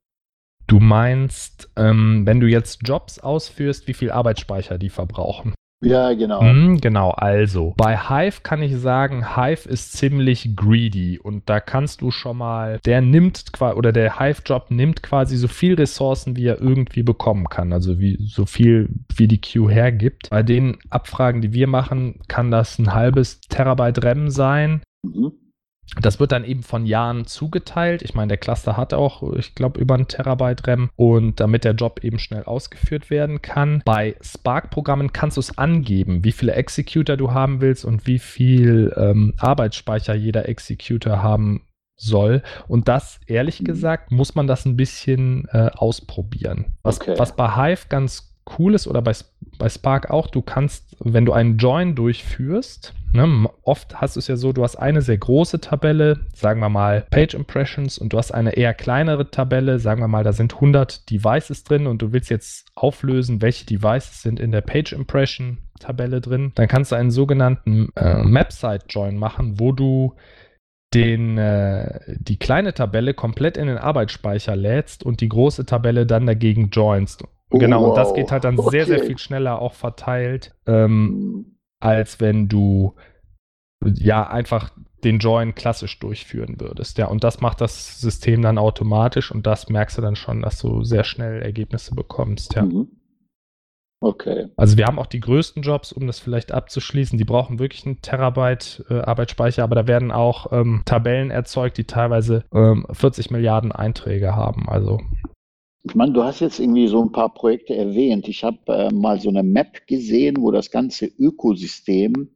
Du meinst, ähm, wenn du jetzt Jobs ausführst, wie viel Arbeitsspeicher die verbrauchen? Ja, genau. Mm, genau, also bei Hive kann ich sagen, Hive ist ziemlich greedy und da kannst du schon mal, der nimmt quasi, oder der Hive-Job nimmt quasi so viel Ressourcen, wie er irgendwie bekommen kann, also wie so viel, wie die Queue hergibt. Bei den Abfragen, die wir machen, kann das ein halbes Terabyte RAM sein. Mhm. Das wird dann eben von Jahren zugeteilt. Ich meine, der Cluster hat auch, ich glaube, über ein Terabyte RAM und damit der Job eben schnell ausgeführt werden kann. Bei Spark-Programmen kannst du es angeben, wie viele Executor du haben willst und wie viel ähm, Arbeitsspeicher jeder Executor haben soll. Und das, ehrlich mhm. gesagt, muss man das ein bisschen äh, ausprobieren. Was, okay. was bei Hive ganz cool ist oder bei, bei Spark auch, du kannst, wenn du einen Join durchführst, ne, oft hast du es ja so, du hast eine sehr große Tabelle, sagen wir mal Page Impressions und du hast eine eher kleinere Tabelle, sagen wir mal, da sind 100 Devices drin und du willst jetzt auflösen, welche Devices sind in der Page Impression Tabelle drin, dann kannst du einen sogenannten äh, Map-Site Join machen, wo du den, äh, die kleine Tabelle komplett in den Arbeitsspeicher lädst und die große Tabelle dann dagegen joinst. Oh, genau, wow. und das geht halt dann okay. sehr, sehr viel schneller auch verteilt, ähm, als wenn du ja einfach den Join klassisch durchführen würdest. Ja, und das macht das System dann automatisch und das merkst du dann schon, dass du sehr schnell Ergebnisse bekommst. Ja. Mhm. Okay. Also wir haben auch die größten Jobs, um das vielleicht abzuschließen. Die brauchen wirklich einen Terabyte äh, Arbeitsspeicher, aber da werden auch ähm, Tabellen erzeugt, die teilweise ähm, 40 Milliarden Einträge haben. Also ich meine, du hast jetzt irgendwie so ein paar Projekte erwähnt. Ich habe äh, mal so eine Map gesehen, wo das ganze Ökosystem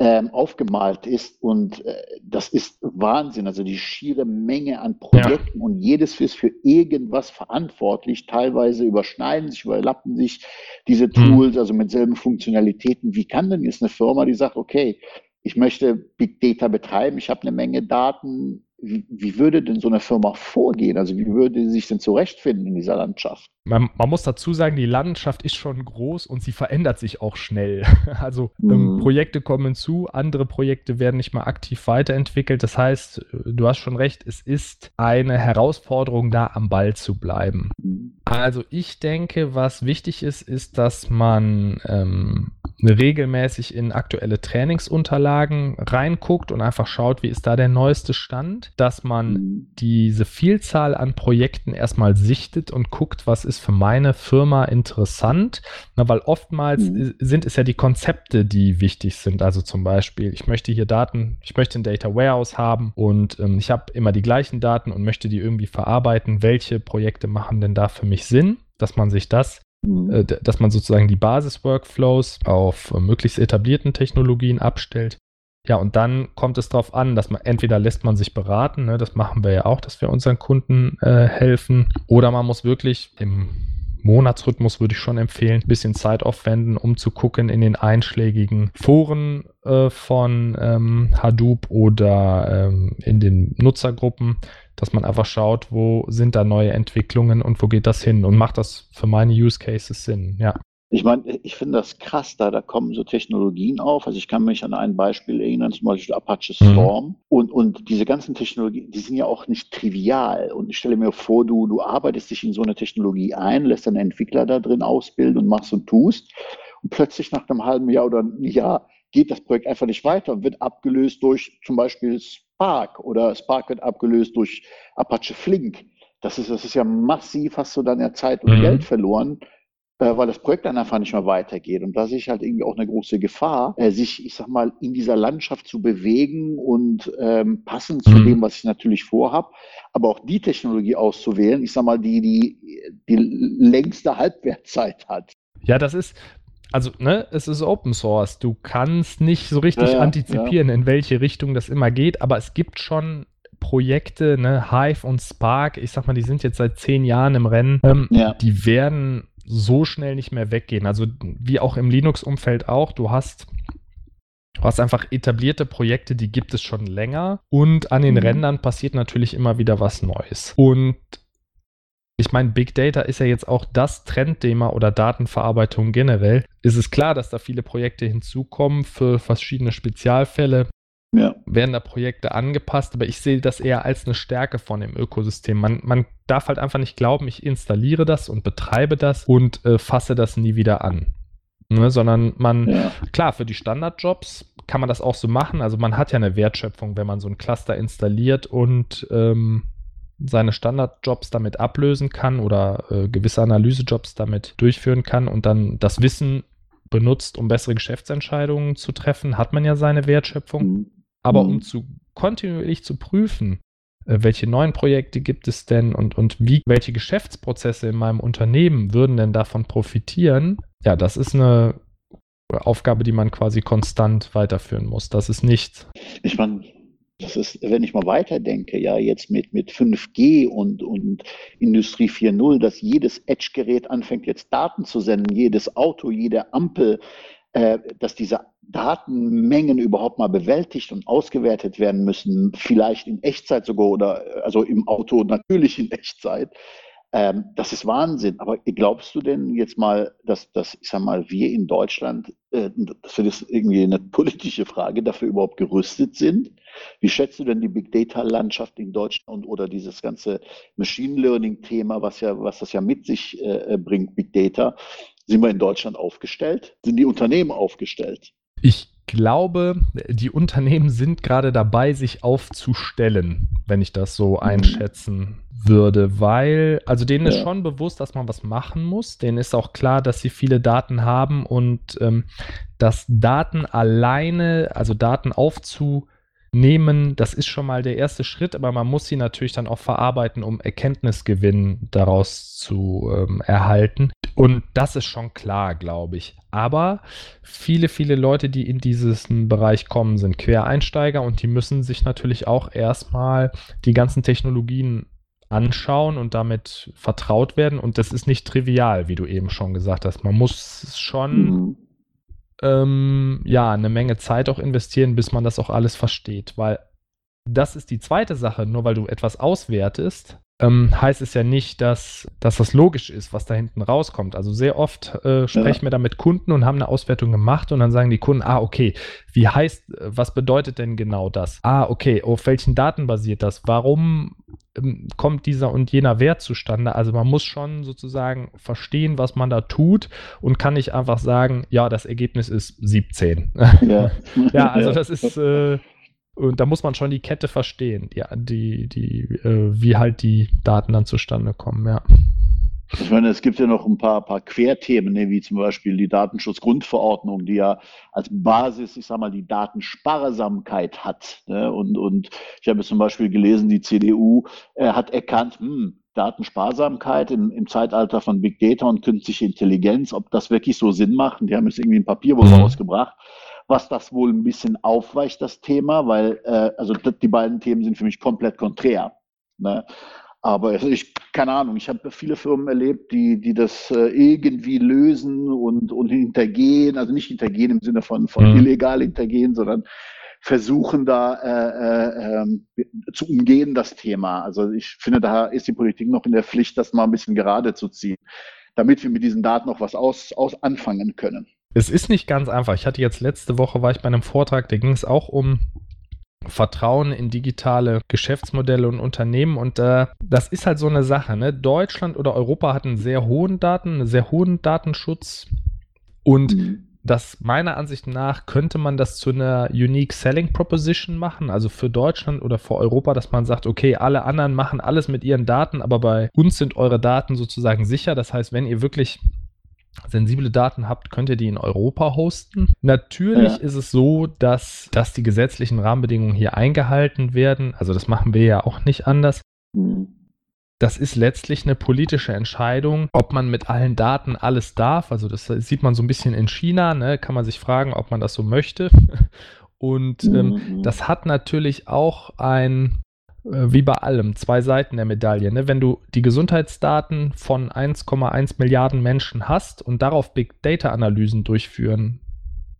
ähm, aufgemalt ist. Und äh, das ist Wahnsinn. Also die schiere Menge an Projekten ja. und jedes ist für irgendwas verantwortlich. Teilweise überschneiden sich, überlappen sich diese hm. Tools, also mit selben Funktionalitäten. Wie kann denn jetzt eine Firma, die sagt, okay, ich möchte Big Data betreiben, ich habe eine Menge Daten, wie, wie, würde denn so eine Firma vorgehen? Also wie würde sie sich denn zurechtfinden in dieser Landschaft? Man, man, muss dazu sagen, die Landschaft ist schon groß und sie verändert sich auch schnell. Also mhm. ähm, Projekte kommen zu, andere Projekte werden nicht mal aktiv weiterentwickelt. Das heißt, du hast schon recht, es ist eine Herausforderung, da am Ball zu bleiben. Mhm. Also ich denke, was wichtig ist, ist, dass man ähm, regelmäßig in aktuelle Trainingsunterlagen reinguckt und einfach schaut, wie ist da der neueste Stand, dass man mhm. diese Vielzahl an Projekten erstmal sichtet und guckt, was ist für meine Firma interessant, Na, weil oftmals mhm. sind es ja die Konzepte, die wichtig sind. Also zum Beispiel, ich möchte hier Daten, ich möchte ein Data Warehouse haben und ähm, ich habe immer die gleichen Daten und möchte die irgendwie verarbeiten. Welche Projekte machen denn da für mich Sinn? dass man sich das Mhm. Äh, dass man sozusagen die Basis-Workflows auf äh, möglichst etablierten Technologien abstellt. Ja, und dann kommt es darauf an, dass man entweder lässt man sich beraten, ne, das machen wir ja auch, dass wir unseren Kunden äh, helfen, oder man muss wirklich im Monatsrhythmus würde ich schon empfehlen, ein bisschen Zeit aufwenden, um zu gucken in den einschlägigen Foren äh, von ähm, Hadoop oder ähm, in den Nutzergruppen, dass man einfach schaut, wo sind da neue Entwicklungen und wo geht das hin und macht das für meine Use Cases Sinn, ja. Ich meine, ich finde das krass, da, da kommen so Technologien auf. Also ich kann mich an ein Beispiel erinnern, zum Beispiel Apache mhm. Storm. Mhm. Und, und diese ganzen Technologien, die sind ja auch nicht trivial. Und ich stelle mir vor, du, du arbeitest dich in so eine Technologie ein, lässt einen Entwickler da drin ausbilden und machst und tust. Und plötzlich nach einem halben Jahr oder einem Jahr geht das Projekt einfach nicht weiter und wird abgelöst durch zum Beispiel Spark oder Spark wird abgelöst durch Apache Flink. Das ist, das ist ja massiv, hast du dann ja Zeit und mhm. Geld verloren, äh, weil das Projekt dann einfach nicht mehr weitergeht. Und da sehe ich halt irgendwie auch eine große Gefahr, äh, sich, ich sag mal, in dieser Landschaft zu bewegen und ähm, passend zu mhm. dem, was ich natürlich vorhab, aber auch die Technologie auszuwählen, ich sag mal, die die, die längste Halbwertzeit hat. Ja, das ist, also, ne, es ist Open Source. Du kannst nicht so richtig ja, antizipieren, ja. in welche Richtung das immer geht, aber es gibt schon Projekte, ne, Hive und Spark, ich sag mal, die sind jetzt seit zehn Jahren im Rennen, ähm, ja. die werden so schnell nicht mehr weggehen. Also wie auch im Linux-Umfeld auch, du hast Du hast einfach etablierte Projekte, die gibt es schon länger und an den mhm. Rändern passiert natürlich immer wieder was Neues. Und ich meine, Big Data ist ja jetzt auch das Trendthema oder Datenverarbeitung generell. Ist es klar, dass da viele Projekte hinzukommen für verschiedene Spezialfälle? Ja. werden da Projekte angepasst, aber ich sehe das eher als eine Stärke von dem Ökosystem. Man, man darf halt einfach nicht glauben, ich installiere das und betreibe das und äh, fasse das nie wieder an. Ne, sondern man, ja. klar, für die Standardjobs kann man das auch so machen. Also man hat ja eine Wertschöpfung, wenn man so ein Cluster installiert und ähm, seine Standardjobs damit ablösen kann oder äh, gewisse Analysejobs damit durchführen kann und dann das Wissen benutzt, um bessere Geschäftsentscheidungen zu treffen, hat man ja seine Wertschöpfung. Mhm. Aber mhm. um zu kontinuierlich zu prüfen, äh, welche neuen Projekte gibt es denn und, und wie, welche Geschäftsprozesse in meinem Unternehmen würden denn davon profitieren, ja, das ist eine Aufgabe, die man quasi konstant weiterführen muss. Das ist nichts. Ich meine, Das ist, wenn ich mal weiterdenke, ja, jetzt mit, mit 5G und, und Industrie 4.0, dass jedes Edge-Gerät anfängt, jetzt Daten zu senden, jedes Auto, jede Ampel, äh, dass diese Datenmengen überhaupt mal bewältigt und ausgewertet werden müssen, vielleicht in Echtzeit sogar oder also im Auto natürlich in Echtzeit. Ähm, das ist Wahnsinn. Aber glaubst du denn jetzt mal, dass, dass ich sag mal, wir in Deutschland, äh, dass wir das irgendwie eine politische Frage dafür überhaupt gerüstet sind? Wie schätzt du denn die Big Data Landschaft in Deutschland oder dieses ganze Machine Learning Thema, was ja, was das ja mit sich äh, bringt, Big Data? Sind wir in Deutschland aufgestellt? Sind die Unternehmen aufgestellt? Ich glaube, die Unternehmen sind gerade dabei, sich aufzustellen, wenn ich das so mhm. einschätzen würde, weil, also denen ist schon bewusst, dass man was machen muss. Denen ist auch klar, dass sie viele Daten haben und ähm, dass Daten alleine, also Daten aufzu nehmen, das ist schon mal der erste Schritt, aber man muss sie natürlich dann auch verarbeiten, um Erkenntnisgewinn daraus zu ähm, erhalten. Und das ist schon klar, glaube ich. Aber viele, viele Leute, die in diesen Bereich kommen, sind Quereinsteiger und die müssen sich natürlich auch erstmal die ganzen Technologien anschauen und damit vertraut werden. Und das ist nicht trivial, wie du eben schon gesagt hast. Man muss schon mhm ähm, ja, eine Menge Zeit auch investieren, bis man das auch alles versteht. Weil das ist die zweite Sache, nur weil du etwas auswertest, ähm, heißt es ja nicht, dass, dass das logisch ist, was da hinten rauskommt. Also sehr oft äh, sprechen ja. wir da mit Kunden und haben eine Auswertung gemacht und dann sagen die Kunden, ah, okay, wie heißt, was bedeutet denn genau das? Ah, okay, auf welchen Daten basiert das? Warum ähm, kommt dieser und jener Wert zustande? Also man muss schon sozusagen verstehen, was man da tut und kann nicht einfach sagen, ja, das Ergebnis ist 17. Ja, ja also das ist, äh, und da muss man schon die Kette verstehen, ja, die, die, äh, wie halt die Daten dann zustande kommen, ja. Ich meine, es gibt ja noch ein paar, paar Querthemen, ne, wie zum Beispiel die Datenschutzgrundverordnung, die ja als Basis, ich sag mal, die Datensparsamkeit hat. Ne? Und, und ich habe zum Beispiel gelesen, die CDU äh, hat erkannt, hm, Datensparsamkeit im, im Zeitalter von Big Data und künstliche Intelligenz, ob das wirklich so Sinn macht. Und die haben jetzt irgendwie ein Papier wohl mhm. rausgebracht was das wohl ein bisschen aufweicht, das Thema, weil äh, also die beiden Themen sind für mich komplett konträr. Ne? Aber also ich, keine Ahnung, ich habe viele Firmen erlebt, die, die das äh, irgendwie lösen und, und hintergehen, also nicht hintergehen im Sinne von, von mhm. illegal hintergehen, sondern versuchen da äh, äh, äh, zu umgehen, das Thema. Also ich finde, da ist die Politik noch in der Pflicht, das mal ein bisschen gerade zu ziehen, damit wir mit diesen Daten noch was aus, aus anfangen können. Es ist nicht ganz einfach. Ich hatte jetzt letzte Woche, war ich bei einem Vortrag, da ging es auch um Vertrauen in digitale Geschäftsmodelle und Unternehmen. Und äh, das ist halt so eine Sache. Ne? Deutschland oder Europa hat einen sehr hohen Daten, einen sehr hohen Datenschutz. Und mhm. das meiner Ansicht nach könnte man das zu einer Unique Selling Proposition machen, also für Deutschland oder für Europa, dass man sagt, okay, alle anderen machen alles mit ihren Daten, aber bei uns sind eure Daten sozusagen sicher. Das heißt, wenn ihr wirklich sensible Daten habt, könnt ihr die in Europa hosten. Natürlich ja. ist es so, dass, dass die gesetzlichen Rahmenbedingungen hier eingehalten werden. Also das machen wir ja auch nicht anders. Mhm. Das ist letztlich eine politische Entscheidung, ob man mit allen Daten alles darf. Also das sieht man so ein bisschen in China, ne? kann man sich fragen, ob man das so möchte. Und ähm, mhm. das hat natürlich auch ein wie bei allem, zwei Seiten der Medaille. Ne? Wenn du die Gesundheitsdaten von 1,1 Milliarden Menschen hast und darauf Big Data Analysen durchführen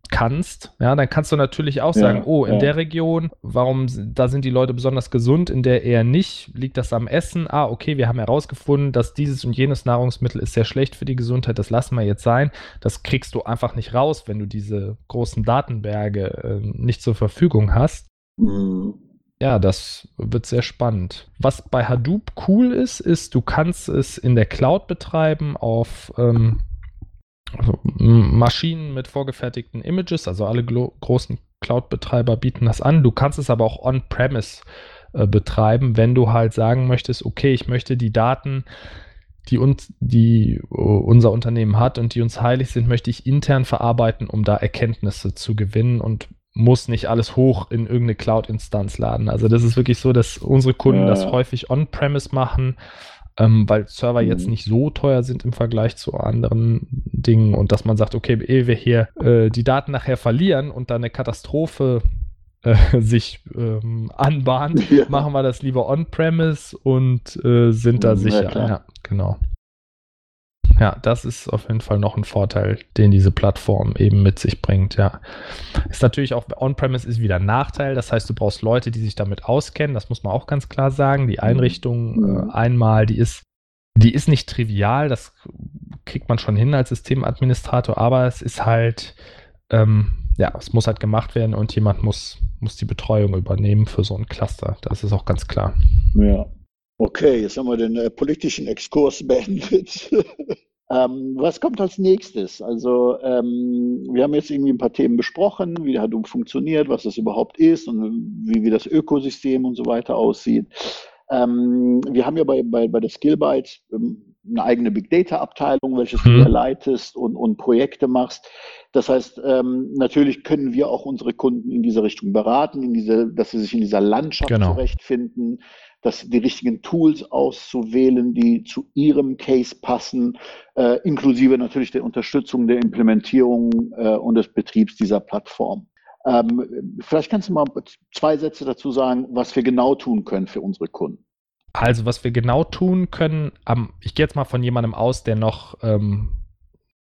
kannst, ja, dann kannst du natürlich auch sagen, ja, oh, in ja. der Region, warum, da sind die Leute besonders gesund, in der eher nicht, liegt das am Essen? Ah, okay, wir haben herausgefunden, dass dieses und jenes Nahrungsmittel ist sehr schlecht für die Gesundheit, das lassen wir jetzt sein. Das kriegst du einfach nicht raus, wenn du diese großen Datenberge äh, nicht zur Verfügung hast. Mhm. Ja, das wird sehr spannend. Was bei Hadoop cool ist, ist, du kannst es in der Cloud betreiben auf ähm, also Maschinen mit vorgefertigten Images, also alle großen Cloud-Betreiber bieten das an. Du kannst es aber auch on-premise äh, betreiben, wenn du halt sagen möchtest, okay, ich möchte die Daten, die uns, die uh, unser Unternehmen hat und die uns heilig sind, möchte ich intern verarbeiten, um da Erkenntnisse zu gewinnen und muss nicht alles hoch in irgendeine Cloud-Instanz laden. Also das ist wirklich so, dass unsere Kunden ja. das häufig on-premise machen, ähm, weil Server mhm. jetzt nicht so teuer sind im Vergleich zu anderen Dingen und dass man sagt, okay, ehe wir hier äh, die Daten nachher verlieren und da eine Katastrophe äh, sich ähm, anbahnt, ja. machen wir das lieber on-premise und äh, sind da ja, sicher. Ja, genau. Ja, das ist auf jeden Fall noch ein Vorteil, den diese Plattform eben mit sich bringt, ja. Ist natürlich auch, On-Premise ist wieder ein Nachteil, das heißt, du brauchst Leute, die sich damit auskennen, das muss man auch ganz klar sagen. Die Einrichtung mhm. äh, einmal, die ist, die ist nicht trivial, das kriegt man schon hin als Systemadministrator, aber es ist halt, ähm, ja, es muss halt gemacht werden und jemand muss, muss die Betreuung übernehmen für so ein Cluster. Das ist auch ganz klar. Ja. Okay, jetzt haben wir den äh, politischen Exkurs beendet. ähm, was kommt als nächstes? Also ähm, wir haben jetzt irgendwie ein paar Themen besprochen, wie Hadoop funktioniert, was das überhaupt ist und wie, wie das Ökosystem und so weiter aussieht. Ähm, wir haben ja bei, bei, bei der Skillbyte ähm, eine eigene Big Data Abteilung, welches mhm. du leitest und, und Projekte machst. Das heißt, ähm, natürlich können wir auch unsere Kunden in diese Richtung beraten, in diese, dass sie sich in dieser Landschaft genau. zurechtfinden, dass die richtigen Tools auszuwählen, die zu ihrem Case passen, äh, inklusive natürlich der Unterstützung der Implementierung äh, und des Betriebs dieser Plattform. Ähm, vielleicht kannst du mal zwei Sätze dazu sagen, was wir genau tun können für unsere Kunden. Also, was wir genau tun können, ähm, ich gehe jetzt mal von jemandem aus, der noch, ähm,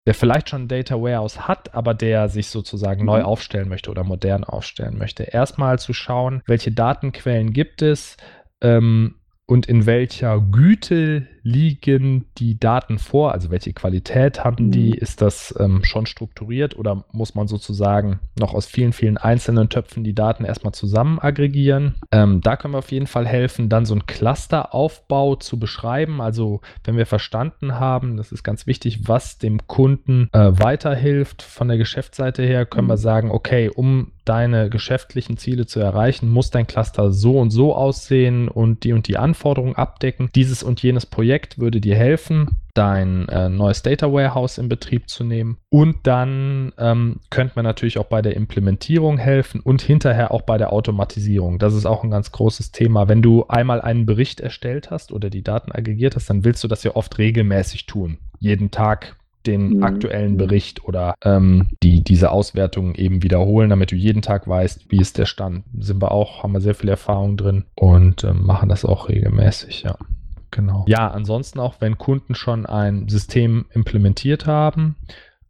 der vielleicht schon ein Data Warehouse hat, aber der sich sozusagen mhm. neu aufstellen möchte oder modern aufstellen möchte. Erstmal zu schauen, welche Datenquellen gibt es, ähm, und in welcher Güte liegen die Daten vor, also welche Qualität haben die, mhm. ist das ähm, schon strukturiert oder muss man sozusagen noch aus vielen, vielen einzelnen Töpfen die Daten erstmal zusammen aggregieren? Ähm, da können wir auf jeden Fall helfen, dann so einen Clusteraufbau zu beschreiben, also wenn wir verstanden haben, das ist ganz wichtig, was dem Kunden äh, weiterhilft von der Geschäftsseite her, können wir mhm. sagen, okay, um deine geschäftlichen Ziele zu erreichen, muss dein Cluster so und so aussehen und die und die Anforderungen abdecken. Dieses und jenes Projekt würde dir helfen, dein äh, neues Data Warehouse in Betrieb zu nehmen. Und dann ähm, könnte man natürlich auch bei der Implementierung helfen und hinterher auch bei der Automatisierung. Das ist auch ein ganz großes Thema. Wenn du einmal einen Bericht erstellt hast oder die Daten aggregiert hast, dann willst du das ja oft regelmäßig tun. Jeden Tag den mhm. aktuellen. Bericht oder ähm, die, diese Auswertungen eben wiederholen, damit du jeden Tag weißt, wie ist der Stand. Sind wir auch, haben wir sehr viel Erfahrung drin und ähm, machen das auch regelmäßig, ja. Genau. Ja, ansonsten auch, wenn Kunden schon ein System implementiert haben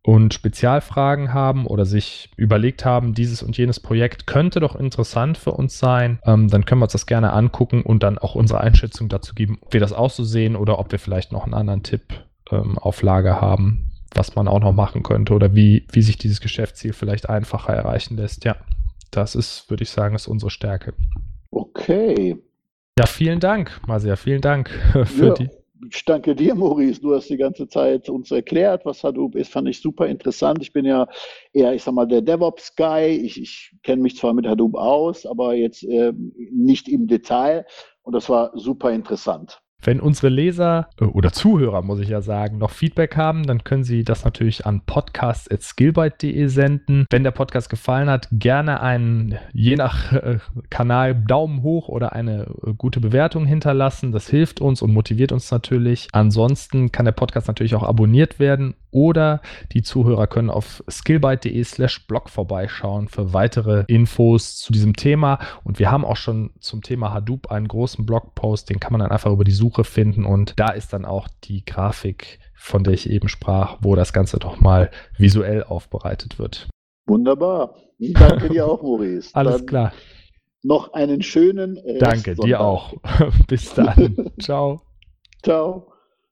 und Spezialfragen haben oder sich überlegt haben, dieses und jenes Projekt könnte doch interessant für uns sein, ähm, dann können wir uns das gerne angucken und dann auch unsere Einschätzung dazu geben, ob wir das auch so sehen oder ob wir vielleicht noch einen anderen Tipp ähm, auf Lager haben, was man auch noch machen könnte oder wie, wie sich dieses Geschäftsziel vielleicht einfacher erreichen lässt. Ja, das ist, würde ich sagen, ist unsere Stärke. Okay. Ja, vielen Dank, Marcia, vielen Dank für ja. die ich danke dir, Maurice. Du hast die ganze Zeit uns erklärt, was Hadoop ist. Fand ich super interessant. Ich bin ja eher, ich sag mal, der DevOps-Guy. Ich, ich kenne mich zwar mit Hadoop aus, aber jetzt äh, nicht im Detail. Und das war super interessant. Wenn unsere Leser äh, oder Zuhörer, muss ich ja sagen, noch Feedback haben, dann können sie das natürlich an podcast.skillbyte.de senden. Wenn der Podcast gefallen hat, gerne einen, je nach äh, Kanal, Daumen hoch oder eine äh, gute Bewertung hinterlassen. Das hilft uns und motiviert uns natürlich. Ansonsten kann der Podcast natürlich auch abonniert werden oder die Zuhörer können auf skillbyte.de slash blog vorbeischauen für weitere Infos zu diesem Thema. Und wir haben auch schon zum Thema Hadoop einen großen Blogpost, den kann man dann einfach über die Suche finden und da ist dann auch die Grafik, von der ich eben sprach, wo das Ganze doch mal visuell aufbereitet wird. Wunderbar. Danke dir auch, Maurice. Alles dann klar. Noch einen schönen Rest Danke, dir auch. Bis dann. Ciao. Ciao.